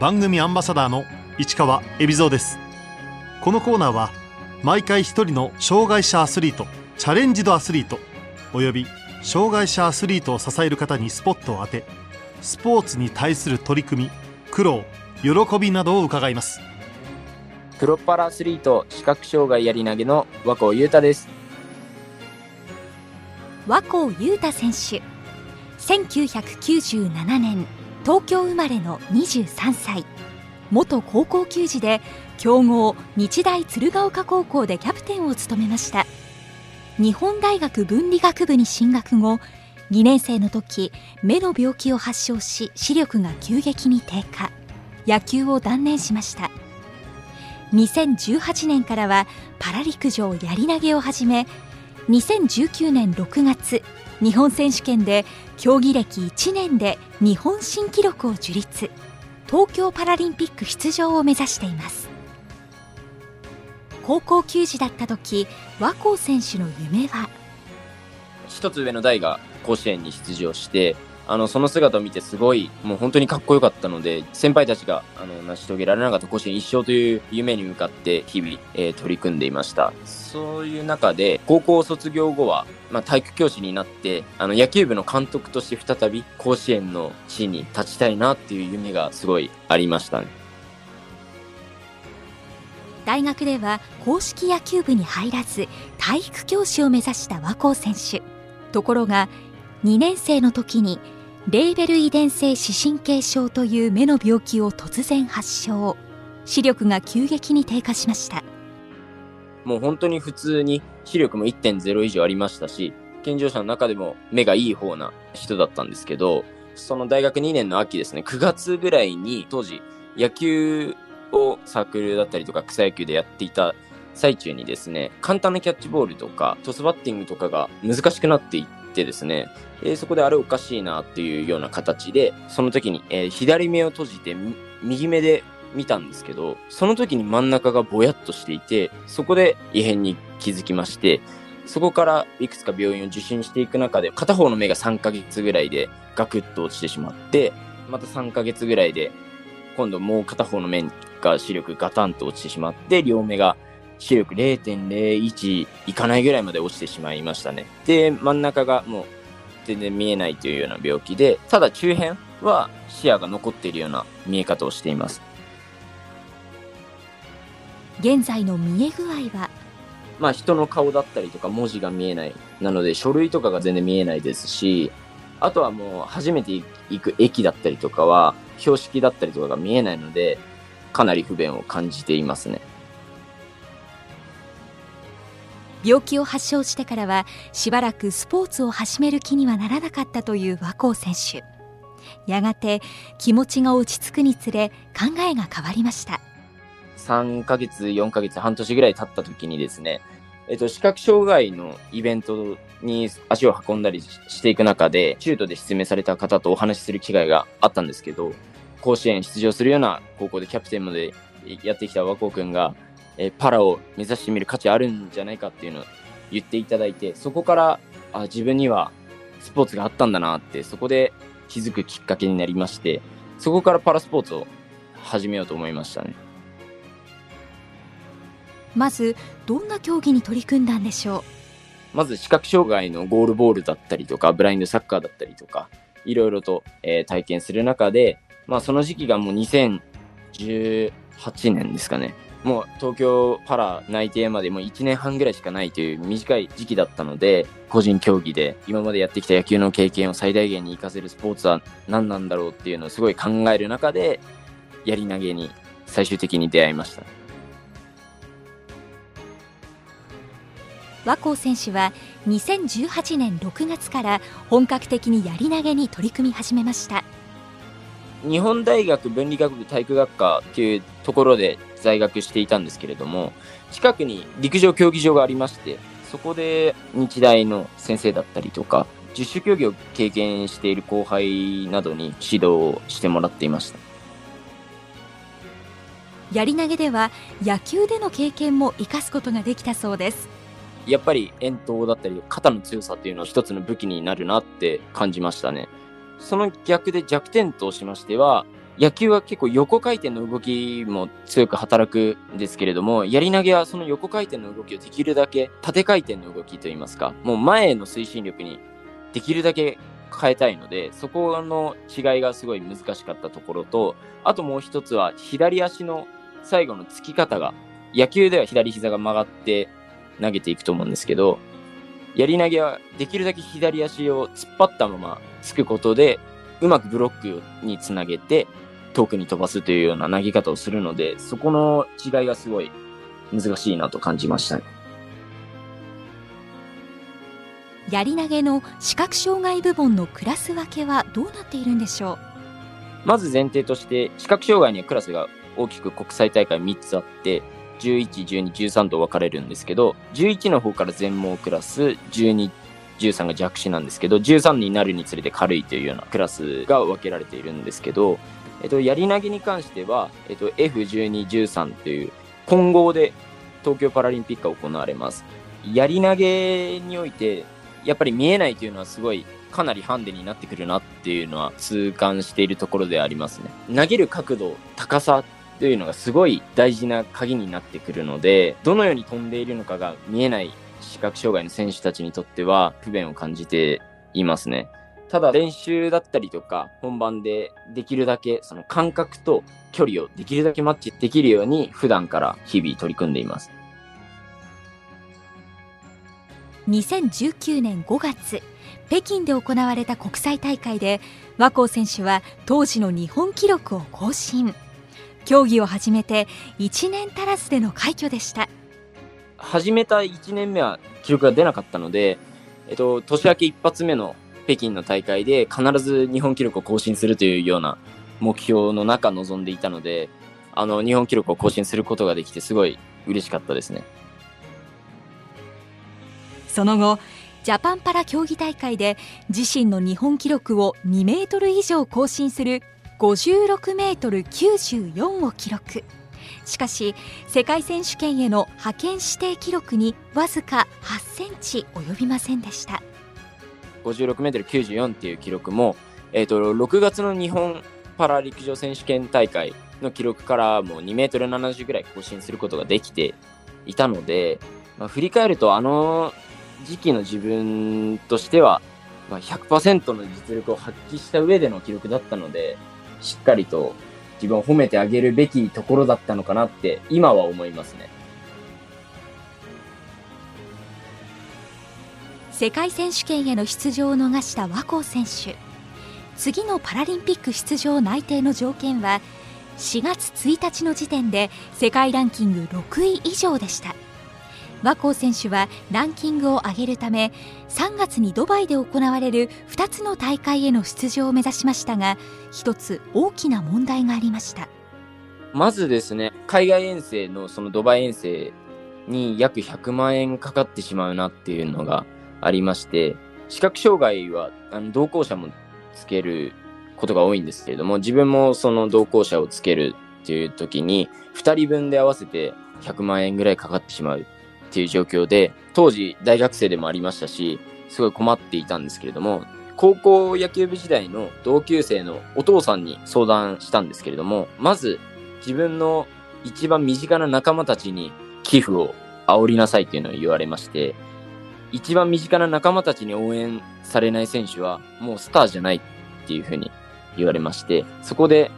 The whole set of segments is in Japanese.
番組アンバサダーの市川恵比蔵です。このコーナーは毎回一人の障害者アスリートチャレンジドアスリートおよび障害者アスリートを支える方にスポットを当てスポーツに対する取り組み苦労喜びなどを伺います。プロパラアスリート視覚障害やり投げの和光裕太です。和光裕太選手。1997年東京生まれの23歳。元高校球児で強豪日大鶴ヶ丘高校でキャプテンを務めました。日本大学文理学部に進学後2年生の時目の病気を発症し視力が急激に低下。野球を断念しました。2018年からはパラ陸上やり投げを始め2019年6月日本選手権で競技歴1年で日本新記録を樹立。東京パラリンピック出場を目指しています。高校球児だった時和光選手の夢は？一つ上の代が甲子園に出場してあのその姿を見てすごいもう本当にかっこよかったので先輩たちがあの成し遂げられなかった甲子園一生という夢に向かって日々、えー、取り組んでいました。そういう中で高校卒業後は、まあ、体育教師になってあの野球部の監督として再び甲子園の地に立ちたいなっていう夢がすごいありました。ね大学では公式野球部に入らず体育教師を目指した和光選手。ところが2年生の時にレーベル遺伝性視神経症という目の病気を突然発症。視力が急激に低下しました。もう本当に普通に視力も1.0以上ありましたし健常者の中でも目がいい方な人だったんですけどその大学2年の秋ですね9月ぐらいに当時野球をサークルだったりとか草野球でやっていた最中にですね簡単なキャッチボールとかトスバッティングとかが難しくなっていってですねえー、そこであれおかしいなっていうような形で、その時に、えー、左目を閉じて右目で見たんですけど、その時に真ん中がぼやっとしていて、そこで異変に気づきまして、そこからいくつか病院を受診していく中で、片方の目が3ヶ月ぐらいでガクッと落ちてしまって、また3ヶ月ぐらいで、今度もう片方の目が視力ガタンと落ちてしまって、両目が視力0.01いかないぐらいまで落ちてしまいましたね。で、真ん中がもう全然見えないというような病気で、ただ中辺は視野が残っているような見え方をしています。現在の見え具合は？まあ人の顔だったりとか文字が見えない。なので書類とかが全然見えないですし、あとはもう初めて行く駅だったりとかは標識だったりとかが見えないので、かなり不便を感じていますね。病気を発症してからはしばらくスポーツを始める気にはならなかったという和光選手。やがて気持ちが落ち着くにつれ考えが変わりました。3ヶ月4ヶ月半年ぐらい経った時にですねえっと、視覚障害のイベントに足を運んだりしていく中で、シュートで失明された方とお話しする機会があったんですけど、甲子園出場するような高校でキャプテンまでやってきた和光君が、えパラを目指してみる価値あるんじゃないかっていうのを言っていただいて、そこからあ自分にはスポーツがあったんだなって、そこで気づくきっかけになりまして、そこからパラスポーツを始めようと思いましたね。まず、どんな競技に取り組んだんでしょう？まず視覚障害のゴールボールだったりとか、ブラインドサッカーだったりとか、いろいろと、えー、体験する中で、まあその時期がもう2018年ですかね。もう東京パラ内定までもう1年半ぐらいしかないという短い時期だったので、個人競技で今までやってきた野球の経験を最大限に活かせるスポーツは何なんだろうっていうのをすごい考える中で、やり投げに最終的に出会いました。和光選手は2018年6月から本格的にやり投げに取り組み始めました日本大学文理学部体育学科というところで在学していたんですけれども、近くに陸上競技場がありまして、そこで日大の先生だったりとか、十種競技を経験している後輩などに指導をしてもらっていました。やり投げでは野球での経験も生かすことができたそうです。やっぱり遠投だったり肩の強さっていうのは一つの武器になるなって感じましたね。その逆で弱点としましては、野球は結構横回転の動きも強く働くんですけれども、やり投げはその横回転の動きをできるだけ縦回転の動きといいますか、もう前への推進力にできるだけ変えたいので、そこの違いがすごい難しかったところと、あともう一つは左足の最後の突き方が、野球では左膝が曲がって投げていくと思うんですけど、やり投げはできるだけ左足を突っ張ったままつくことで、うまくブロックにつなげて遠くに飛ばすというような投げ方をするので、そこの違いがすごい難しいなと感じましたね。やり投げの視覚障害部門のクラス分けはどうなっているんでしょう？まず前提として視覚障害にはクラスが大きく国際大会3つあって11、12、13と分かれるんですけど11の方から全盲クラス12、13が弱視なんですけど13になるにつれて軽いというようなクラスが分けられているんですけど、えっと、やり投げに関しては、えっと、F12、13という混合で東京パラリンピックが行われます。やり投げにおいてやっぱり見えないというのはすごいかなりハンデになってくるなっていうのは痛感しているところでありますね。投げる角度、高さというのがすごい大事な鍵になってくるので、どのように飛んでいるのかが見えない視覚障害の選手たちにとっては不便を感じていますね。ただ練習だったりとか本番でできるだけその感覚と距離をできるだけマッチできるように普段から日々取り組んでいます。2019年5月北京で行われた国際大会で和光選手は当時の日本記録を更新競技を始めて1年足らずでの快挙でした始めた1年目は記録が出なかったので、えっと、年明け一発目の北京の大会で必ず日本記録を更新するというような目標の中臨んでいたのであの日本記録を更新することができてすごい嬉しかったですね。その後ジャパンパラ競技大会で自身の日本記録を2メートル以上更新する56メートル94を記録。しかし世界選手権への派遣指定記録にわずか8センチ及びませんでした。56メートル94っていう記録も、えーと、6月の日本パラ陸上選手権大会の記録からもう2メートル70ぐらい更新することができていたので、まあ、振り返るとあの時期の自分としては、まあ、100%の実力を発揮した上での記録だったので、しっかりと自分を褒めてあげるべきところだったのかなって今は思いますね。世界選手権への出場を逃した和光選手次のパラリンピック出場内定の条件は4月1日の時点で世界ランキング6位以上でした和光選手はランキングを上げるため3月にドバイで行われる2つの大会への出場を目指しましたが一つ大きな問題がありました。まずですね海外遠征のそのドバイ遠征に約100万円かかってしまうなっていうのがありまして視覚障害はあの同行者もつけることが多いんですけれども自分もその同行者をつけるっていう時に2人分で合わせて100万円ぐらいかかってしまう。っていう状況で、当時大学生でもありましたし、すごい困っていたんですけれども、高校野球部時代の同級生のお父さんに相談したんですけれども、まず自分の一番身近な仲間たちに寄付を煽りなさいっていうのを言われまして、一番身近な仲間たちに応援されない選手はもうスターじゃないっていうふうに言われまして、そこで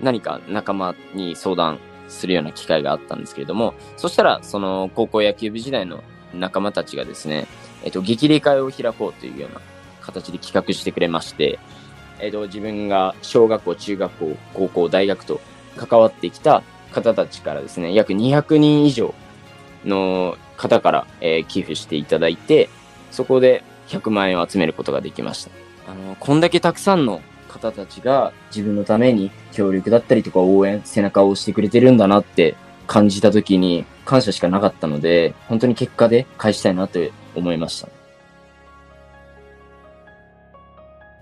何か仲間に相談するような機会があったんですけれども、そしたら、その高校野球部時代の仲間たちがですね、えっと、激励会を開こうというような形で企画してくれまして、えっと、自分が小学校、中学校、高校、大学と関わってきた方たちからですね、約200人以上の方から、えー、寄付していただいて、そこで100万円を集めることができました。あの、こんだけたくさんの方たちが自分のために協力だったりとか応援、背中を押してくれてるんだなって感じた時に感謝しかなかったので、本当に結果で返したいなと思いました。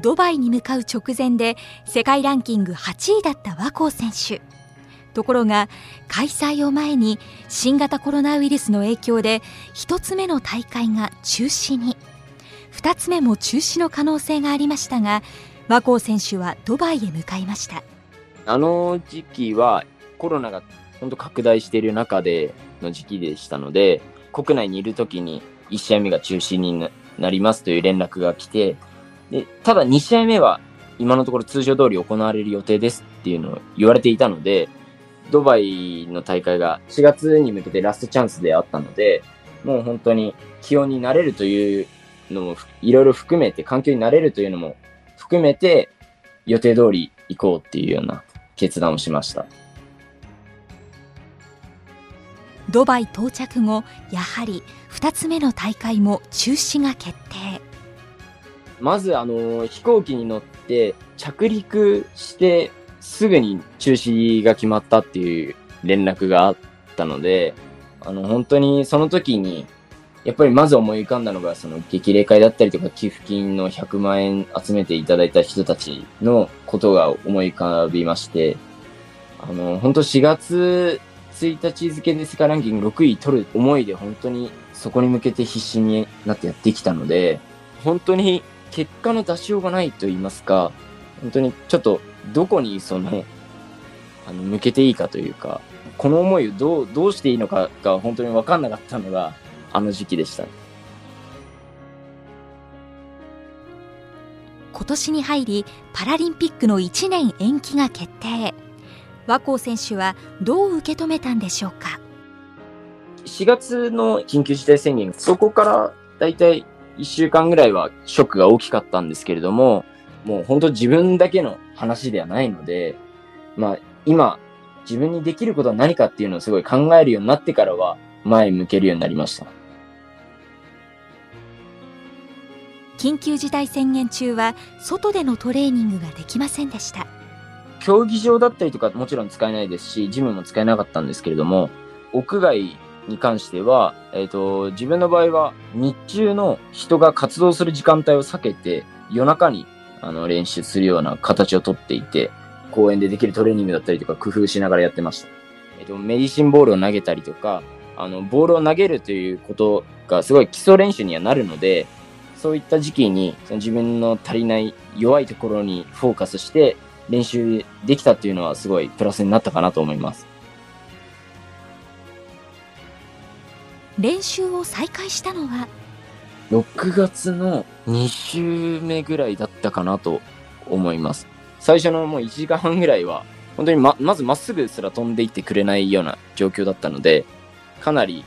ドバイに向かう直前で世界ランキング8位だった和光選手。ところが開催を前に新型コロナウイルスの影響で1つ目の大会が中止に2つ目も中止の可能性がありましたが和光選手はドバイへ向かいました。あの時期はコロナが本当拡大している中での時期でしたので、国内にいる時に1試合目が中止になりますという連絡が来て、で、ただ2試合目は今のところ通常通り行われる予定ですっていうのを言われていたので、ドバイの大会が4月に向けてラストチャンスであったので、もう本当に気温になれるというのもいろいろ含めて、環境になれるというのも含めて、予定通り行こうっていうような決断をしました。ドバイ到着後、やはり2つ目の大会も中止が決定。まず、あの、飛行機に乗って着陸してすぐに中止が決まったっていう連絡があったので、あの、本当にその時に、やっぱりまず思い浮かんだのが、その激励会だったりとか寄付金の100万円集めていただいた人たちのことが思い浮かびまして、あの、本当4月1日付で世界ランキング6位取る思いで本当にそこに向けて必死になってやってきたので、本当に結果の出しようがないと言いますか、本当にちょっとどこにその、あの、向けていいかというか、この思いをどう、どうしていいのかが本当に分かんなかったのが、あの時期でした。今年に入り、パラリンピックの1年延期が決定。和光選手はどう受け止めたんでしょうか？4月の緊急事態宣言、そこからだいたい1週間ぐらいはショックが大きかったんですけれども、もう本当自分だけの話ではないので、まあ今自分にできることは何かっていうのをすごい考えるようになってからは前向けるようになりました。緊急事態宣言中は外でのトレーニングができませんでした。競技場だったりとかもちろん使えないですし、ジムも使えなかったんですけれども、屋外に関しては、えっ、ー、と、自分の場合は日中の人が活動する時間帯を避けて、夜中にあの練習するような形をとっていて、公園でできるトレーニングだったりとか工夫しながらやってました。えっ、ー、と、メディシンボールを投げたりとか、あの、ボールを投げるということがすごい基礎練習にはなるので、そういった時期にその自分の足りない弱いところにフォーカスして練習できたっていうのはすごいプラスになったかなと思います。練習を再開したのは？6月の2週目ぐらいだったかなと思います。最初のもう1時間半ぐらいは本当にま、まずまっすぐすら飛んでいってくれないような状況だったので、かなり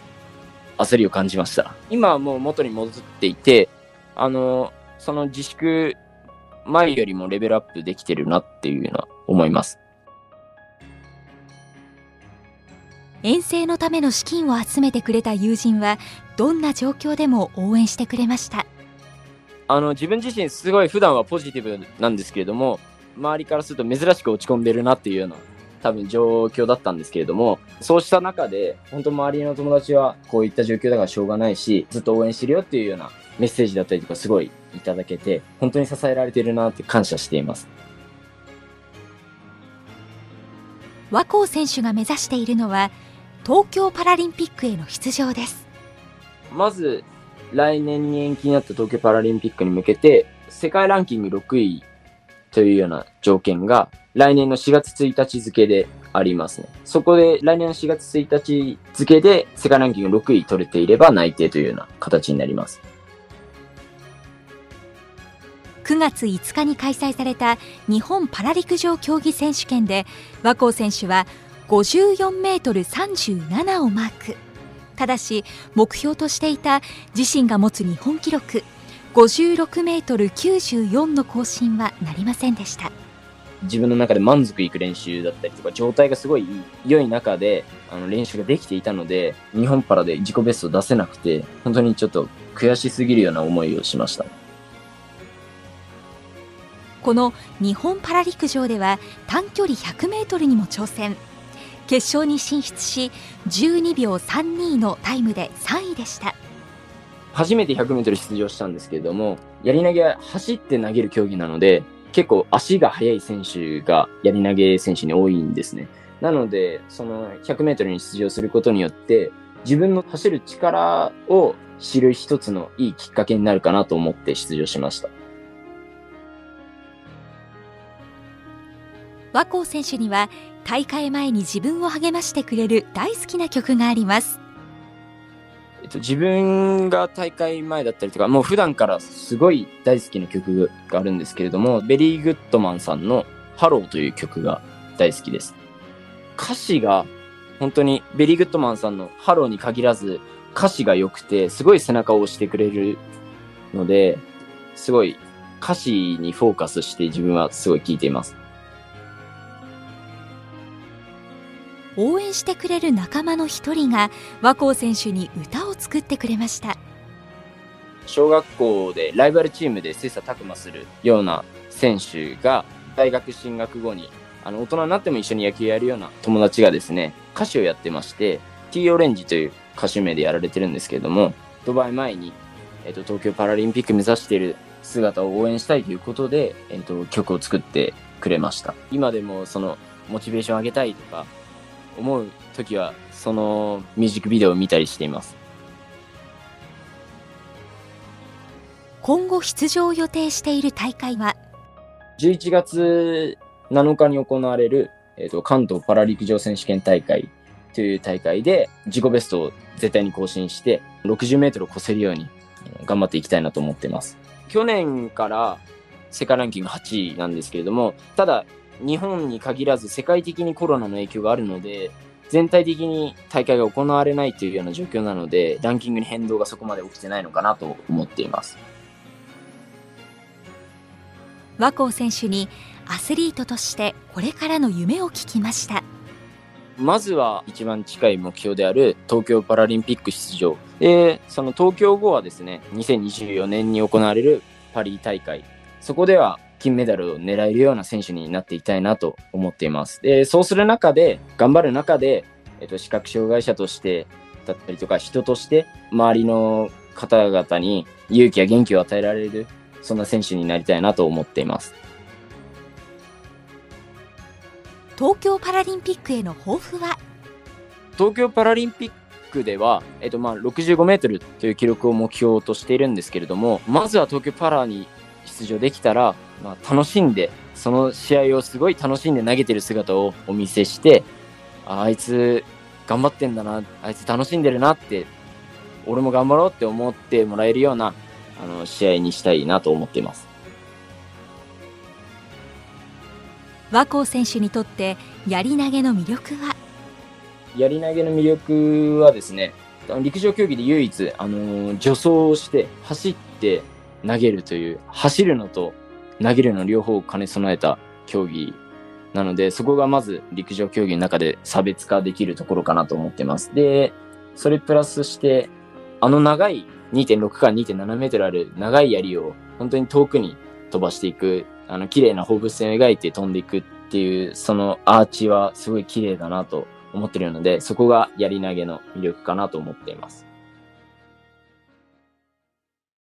焦りを感じました。今はもう元に戻っていて、あの、その自粛前よりもレベルアップできてるなっていうのは思います。遠征のための資金を集めてくれた友人はどんな状況でも応援してくれましたあの自分自身すごい普段はポジティブなんですけれども周りからすると珍しく落ち込んでるなっていうような多分状況だったんですけれどもそうした中で本当周りの友達はこういった状況だからしょうがないしずっと応援してるよっていうようなメッセージだったりとかすごいいただけて本当に支えられてるなって感謝しています和光選手が目指しているのは東京パラリンピックへの出場ですまず来年に延期になった東京パラリンピックに向けて世界ランキング6位というような条件が来年の4月1日付でありますね。そこで来年の4月1日付で世界ランキング6位取れていれば内定というような形になります。9月5日に開催された日本パラ陸上競技選手権で和光選手は54メートル37をマーク。ただし目標としていた自身が持つ日本記録56メートル94の更新はなりませんでした。自分の中で満足いく練習だったりとか状態がすごい良い中であの練習ができていたので日本パラで自己ベストを出せなくて本当にちょっと悔しすぎるような思いをしました。この日本パラ陸上では短距離100メートルにも挑戦。決勝に進出し12秒32のタイムで3位でした。初めて 100m 出場したんですけれどもやり投げは走って投げる競技なので結構足が速い選手がやり投げ選手に多いんですね。なのでその 100m に出場することによって自分の走る力を知る一つのいいきっかけになるかなと思って出場しました。和光選手には大会前に自分を励ましてくれる大好きな曲がありますえっと、自分が大会前だったりとか、もう普段からすごい大好きな曲があるんですけれども、ベリーグッドマンさんのハローという曲が大好きです。歌詞が本当にベリーグッドマンさんのハローに限らず歌詞が良くて、すごい背中を押してくれるので、すごい歌詞にフォーカスして自分はすごい聴いています。応援してくれる仲間の一人が和光選手に歌を作ってくれました。小学校でライバルチームで切磋琢磨するような選手が大学進学後にあの大人になっても一緒に野球やるような友達がですね歌手をやってまして T オレンジという歌手名でやられてるんですけれどもドバイ前に、えっと、東京パラリンピック目指している姿を応援したいということで、えっと、曲を作ってくれました。今でもそのモチベーション上げたいとか思う時はそのミュージックビデオを見たりしています今後出場を予定している大会は？11月7日に行われる、えーと、関東パラ陸上選手権大会という大会で自己ベストを絶対に更新して60メートルを超せるように頑張っていきたいなと思っています。去年から世界ランキング8位なんですけれども、ただ日本に限らず世界的にコロナの影響があるので、全体的に大会が行われないというような状況なので、ランキングに変動がそこまで起きてないのかなと思っています。和光選手にアスリートとしてこれからの夢を聞きました。まずは一番近い目標である東京パラリンピック出場。でその東京後はですね2024年に行われるパリ大会。そこでは金メダルを狙えるような選手になっていきたいなと思っていますでそうする中で頑張る中で、えっと、視覚障害者としてだったりとか人として周りの方々に勇気や元気を与えられるそんな選手になりたいなと思っています。東京パラリンピックへの抱負は？東京パラリンピックでは、えっと、まあ65メートルという記録を目標としているんですけれども、まずは東京パラに出場できたら、まあ、楽しんで、その試合をすごい楽しんで投げてる姿をお見せして、あいつ頑張ってんだな、あいつ楽しんでるなって、俺も頑張ろうって思ってもらえるようなあの試合にしたいなと思っています。和光選手にとってやり投げの魅力は？やり投げの魅力はですね、陸上競技で唯一、あの助走をして走って投げるという、走るのと投げるの両方を兼ね備えた競技なので、そこがまず陸上競技の中で差別化できるところかなと思ってます。で、それプラスして、あの長い2.6から2.7メートルある長い槍を本当に遠くに飛ばしていく、あの、綺麗な放物線を描いて飛んでいくっていう、そのアーチはすごい綺麗だなと思ってるので、そこが槍投げの魅力かなと思っています。